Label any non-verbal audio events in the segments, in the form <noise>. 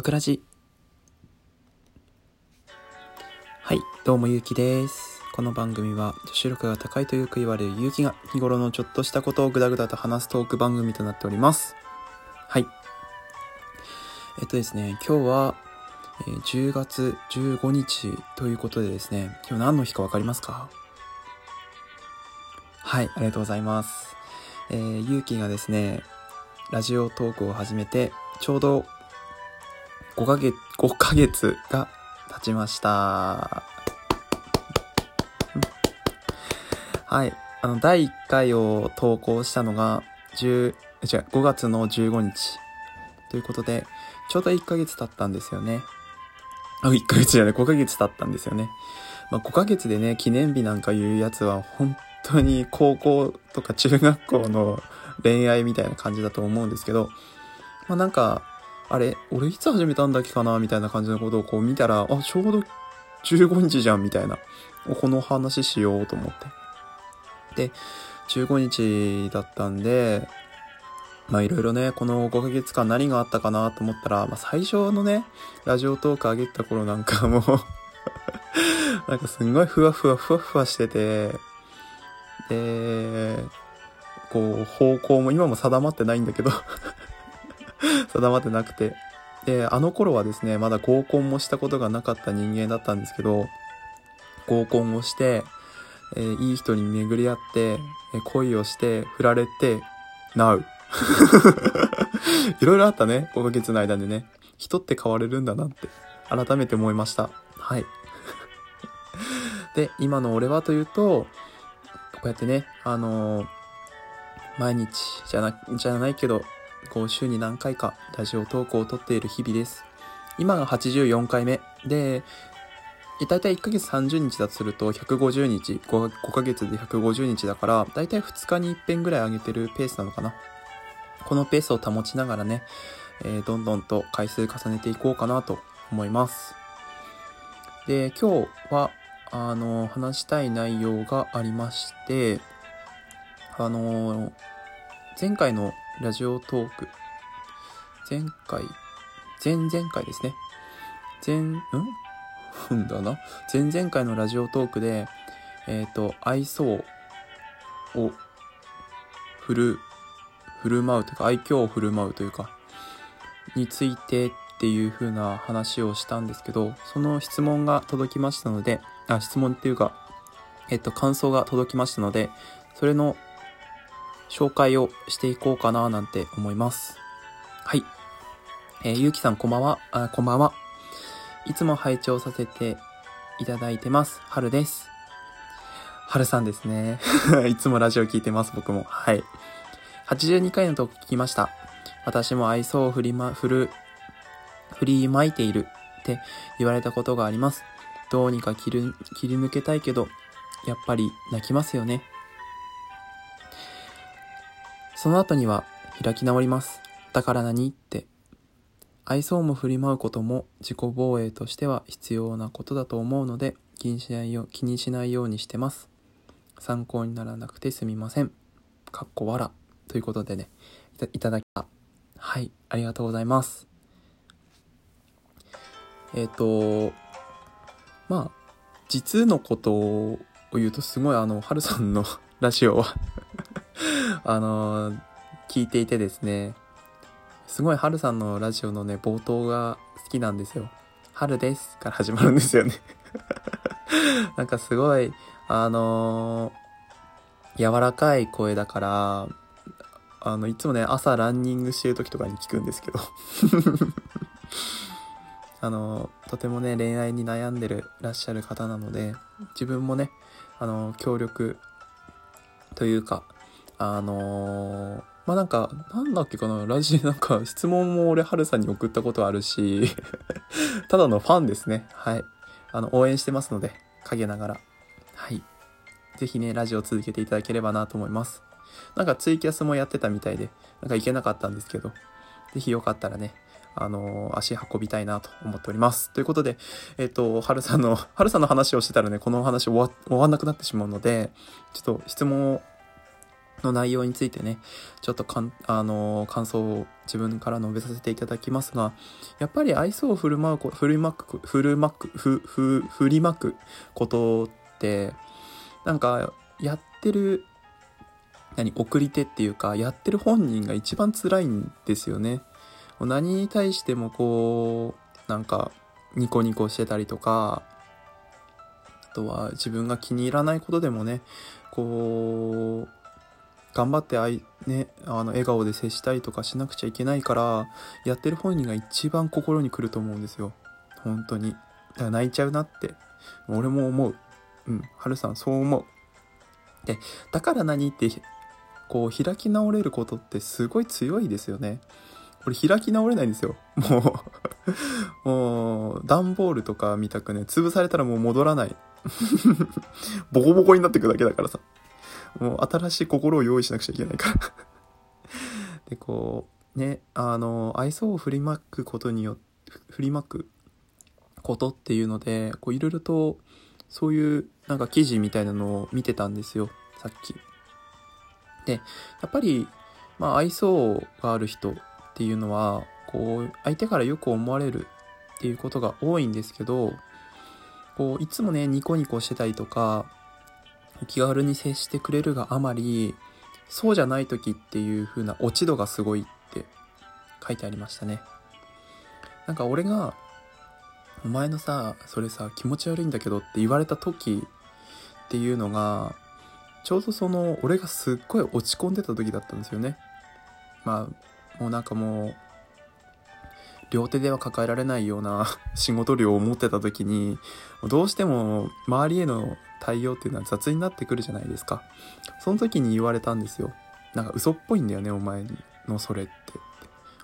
バクラジ。はいどうもゆうきです。この番組は女子力が高いとよく言われるゆうきが日頃のちょっとしたことをぐだぐだと話すトーク番組となっております。はい。えっとですね今日は、えー10月15日ということでですね今日何の日かわかりますか？はいありがとうございます。えー、ゆうきがですねラジオトークを始めてちょうど5ヶ月、5ヶ月が経ちました。はい。あの、第1回を投稿したのが、10、違う、5月の15日。ということで、ちょうど1ヶ月経ったんですよね。あ、1ヶ月じゃない、5ヶ月経ったんですよね。まあ、5ヶ月でね、記念日なんか言うやつは、本当に高校とか中学校の恋愛みたいな感じだと思うんですけど、まあ、なんか、あれ、俺いつ始めたんだっけかなみたいな感じのことをこう見たら、あ、ちょうど15日じゃんみたいな。この話しようと思って。で、15日だったんで、まあいろいろね、この5ヶ月間何があったかなと思ったら、まあ最初のね、ラジオトーク上げた頃なんかもう <laughs> なんかすんごいふわふわふわふわしてて、で、こう方向も今も定まってないんだけど <laughs> 定まってなくて。で、あの頃はですね、まだ合コンもしたことがなかった人間だったんですけど、合コンをして、えーいい人に巡り合って、えー恋をして、振られて、Now。<laughs> いろいろあったね、5ヶ月の間でね。人って変われるんだなって、改めて思いました。はい。<laughs> で、今の俺はというと、こうやってね、あのー毎日じゃな、じゃないけど、こう週に何回かラジオ投稿を撮っている日々です。今が84回目で、だいたい1ヶ月30日だとすると150日、5, 5ヶ月で150日だから、だいたい2日に1遍ぐらい上げてるペースなのかな。このペースを保ちながらね、えーどんどんと回数重ねていこうかなと思います。で、今日は、あの、話したい内容がありまして、あの、前回のラジオトーク、前回、前々回ですね。前、ん？<laughs> うんだな。前々回のラジオトークで、えっ、と、愛想を振る、振る舞うというか、愛嬌を振る舞うというか、についてっていう風な話をしたんですけど、その質問が届きましたので、あ、質問っていうか、えっと、感想が届きましたので、それの紹介をしていこうかななんて思います。はい。えーゆうきさんこんばんは。あ、こんばんは。いつも拝聴させていただいてます。はるです。はるさんですね。<laughs> いつもラジオ聞いてます、僕も。はい。82回のとこ聞きました。私も愛想を振りま、振る、振りまいているって言われたことがあります。どうにか切り切り抜けたいけど、やっぱり泣きますよね。その後には開き直ります。だから何？って。愛想も振り舞うことも自己防衛としては必要なことだと思うので気にしないよ気にしないようにしてます。参考にならなくてすみません。かっこわら。ということでね、いたいただきた。はい、ありがとうございます。えっ、と、まあ、実のことを言うとすごいあの、はるさんのラジオはあの聞いていてですね、すごい春さんのラジオのね、冒頭が好きなんですよ。春ですから始まるんですよね。<laughs> なんかすごい、あのー柔らかい声だから、あの、いつもね、朝ランニングしてる時とかに聞くんですけど。<laughs> あのとてもね、恋愛に悩んでるらっしゃる方なので、自分もね、あの協力というか、あのーまあ、なんか、なんだっけかな、ラジオなんか質問も俺、はるさんに送ったことあるし、<laughs> ただのファンですね。はい。あの、応援してますので、陰ながら。はい。ぜひね、ラジオ続けていただければなと思います。なんかツイキャスもやってたみたいで、なんか行けなかったんですけど、ぜひよかったらね、あのー足運びたいなと思っております。ということで、えっ、と、はるさんの、はるさんの話をしてたらね、この話終わ終わんなくなってしまうので、ちょっと質問をの内容についてね、ちょっとかん、あのー感想を自分から述べさせていただきますが、やっぱり愛想を振る舞うこ、振りまく、振るまく、ふ、ふ、振りまくことって、なんか、やってる、何、送り手っていうか、やってる本人が一番辛いんですよね。何に対してもこう、なんか、ニコニコしてたりとか、あとは自分が気に入らないことでもね、こう、頑張ってあい、ね、あの、笑顔で接したりとかしなくちゃいけないから、やってる本人が一番心に来ると思うんですよ。本当に。だから泣いちゃうなって。俺も思う。うん。はるさん、そう思う。で、だから何って、こう、開き直れることってすごい強いですよね。俺開き直れないんですよ。もう、<laughs> もう、段ボールとか見たくね、潰されたらもう戻らない。<laughs> ボコボコになってくだけだからさ。もう新しい心を用意しなくちゃいけないから。<laughs> で、こう、ね、あの、愛想を振りまくことによって、振りまくことっていうので、こういろいろと、そういうなんか記事みたいなのを見てたんですよ、さっき。で、やっぱり、まあ愛想がある人っていうのは、こう、相手からよく思われるっていうことが多いんですけど、こう、いつもね、ニコニコしてたりとか、気軽に接してくれるがあまり、そうじゃない時っていう風な落ち度がすごいって書いてありましたね。なんか俺が、お前のさ、それさ、気持ち悪いんだけどって言われた時っていうのが、ちょうどその、俺がすっごい落ち込んでた時だったんですよね。まあ、もうなんかもう、両手では抱えられないような <laughs> 仕事量を持ってた時に、どうしても周りへの対応っていうのは雑になってくるじゃないですか。その時に言われたんですよ。なんか嘘っぽいんだよね、お前のそれって。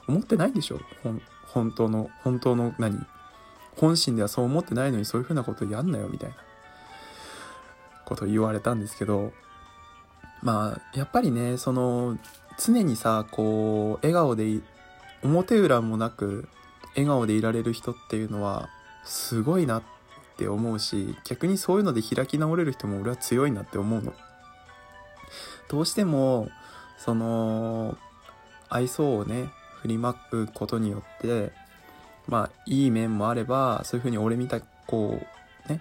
思ってないでしょ？本当の、本当の何？本心ではそう思ってないのにそういう風なことやんなよ、みたいなこと言われたんですけど、まあ、やっぱりね、その、常にさ、こう、笑顔で、表裏もなく、笑顔でいられる人っていうのは、すごいなって思うし、逆にそういうので開き直れる人も俺は強いなって思うの。どうしても、その、愛想をね、振りまくことによって、まあ、いい面もあれば、そういうふうに俺みたい、こう、ね、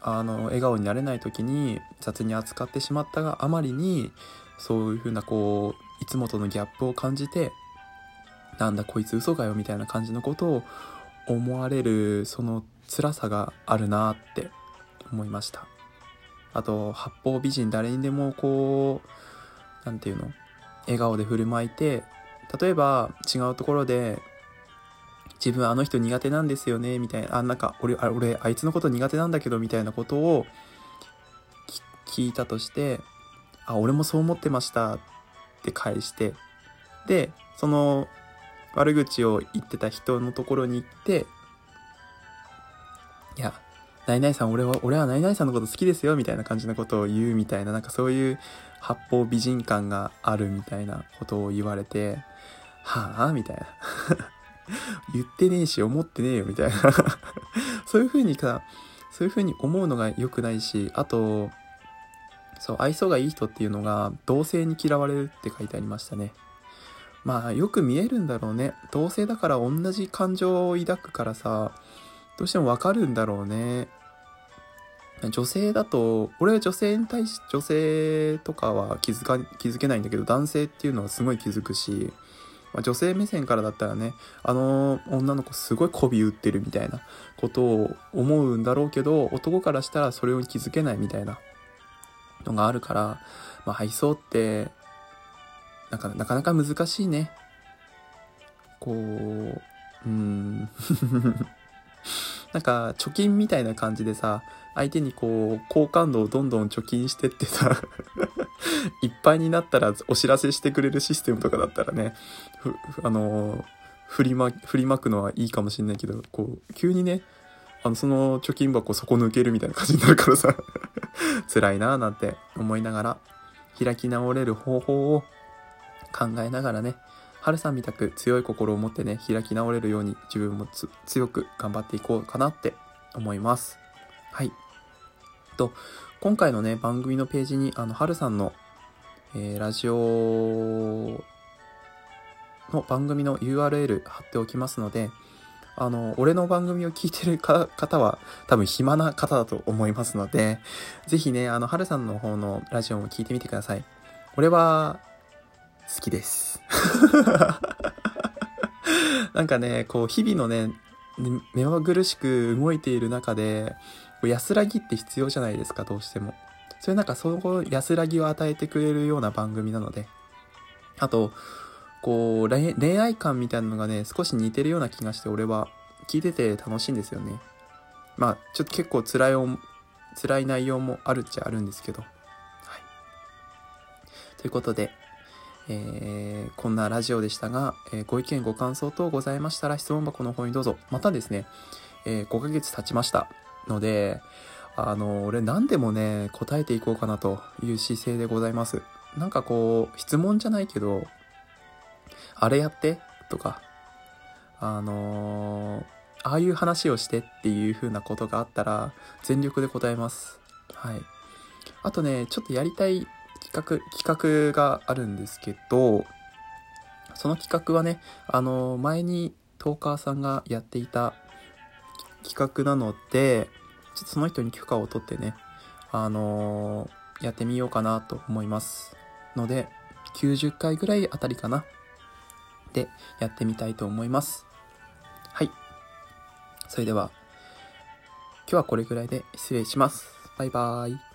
あの、笑顔になれない時に雑に扱ってしまったがあまりに、そういうふうな、こう、いつもとのギャップを感じて、なんだこいつ嘘かよみたいな感じのことを思われる、その辛さがあるなって思いました。あと、八方美人誰にでもこう、なんていうの笑顔で振る舞いて、例えば違うところで、自分あの人苦手なんですよね、みたいな、あ、なんか俺、あ俺、あいつのこと苦手なんだけど、みたいなことを聞いたとして、あ、俺もそう思ってましたって返して、で、その悪口を言ってた人のところに行って、いや、ナイナイさん、俺は、俺はナイナイさんのこと好きですよ、みたいな感じのことを言うみたいな、なんかそういう八方美人感があるみたいなことを言われて、はぁ？みたいな。<laughs> 言ってねえし、思ってねえよ、みたいな。<laughs> そういう風にか、そういう風に思うのが良くないし、あと、そう、愛想がいい人っていうのが、同性に嫌われるって書いてありましたね。まあ、よく見えるんだろうね。同性だから同じ感情を抱くからさ、どうしてもわかるんだろうね。女性だと、俺は女性に対し、女性とかは気づか、気づけないんだけど、男性っていうのはすごい気づくし、まあ、女性目線からだったらね、あの女の子すごい媚び打ってるみたいなことを思うんだろうけど、男からしたらそれを気づけないみたいなのがあるから、まあ、愛想って、なかなかなか難しいね。こう、うん。<laughs> なんか、貯金みたいな感じでさ、相手にこう、好感度をどんどん貯金してってさ、<laughs> いっぱいになったらお知らせしてくれるシステムとかだったらね、ふ、あの、振りま、振りまくのはいいかもしんないけど、こう、急にね、あの、その貯金箱底抜けるみたいな感じになるからさ、<laughs> 辛いなぁなんて思いながら、開き直れる方法を考えながらね、春さんみたく強い心を持ってね、開き直れるように自分も強く頑張っていこうかなって思います。はい。と、今回のね、番組のページに、あの、春さんの、えー、ラジオの番組の URL 貼っておきますので、あの、俺の番組を聞いてる方は多分暇な方だと思いますので、ぜひね、あの、はるさんの方のラジオも聞いてみてください。俺は、好きです。<laughs> なんかね、こう、日々のね、目まぐるしく動いている中で、安らぎって必要じゃないですか、どうしても。そういうなんか、その安らぎを与えてくれるような番組なので。あと、こう、恋愛観みたいなのがね、少し似てるような気がして、俺は聞いてて楽しいんですよね。まあ、ちょっと結構辛い、辛い内容もあるっちゃあるんですけど。はい。ということで、えー、こんなラジオでしたが、えー、ご意見ご感想等ございましたら質問箱の方にどうぞ。またですね、えー、5ヶ月経ちましたので、あの、俺何でもね、答えていこうかなという姿勢でございます。なんかこう、質問じゃないけど、あれやってとか、あの、ああいう話をしてっていう風なことがあったら、全力で答えます。はい。あとね、ちょっとやりたい企画、企画があるんですけど、その企画はね、あの、前にトーカーさんがやっていた企画なので、ちょっとその人に許可を取ってね、あのー、やってみようかなと思います。ので、90回ぐらいあたりかな。でやってみたいと思います。はい。それでは、今日はこれぐらいで失礼します。バイバーイ。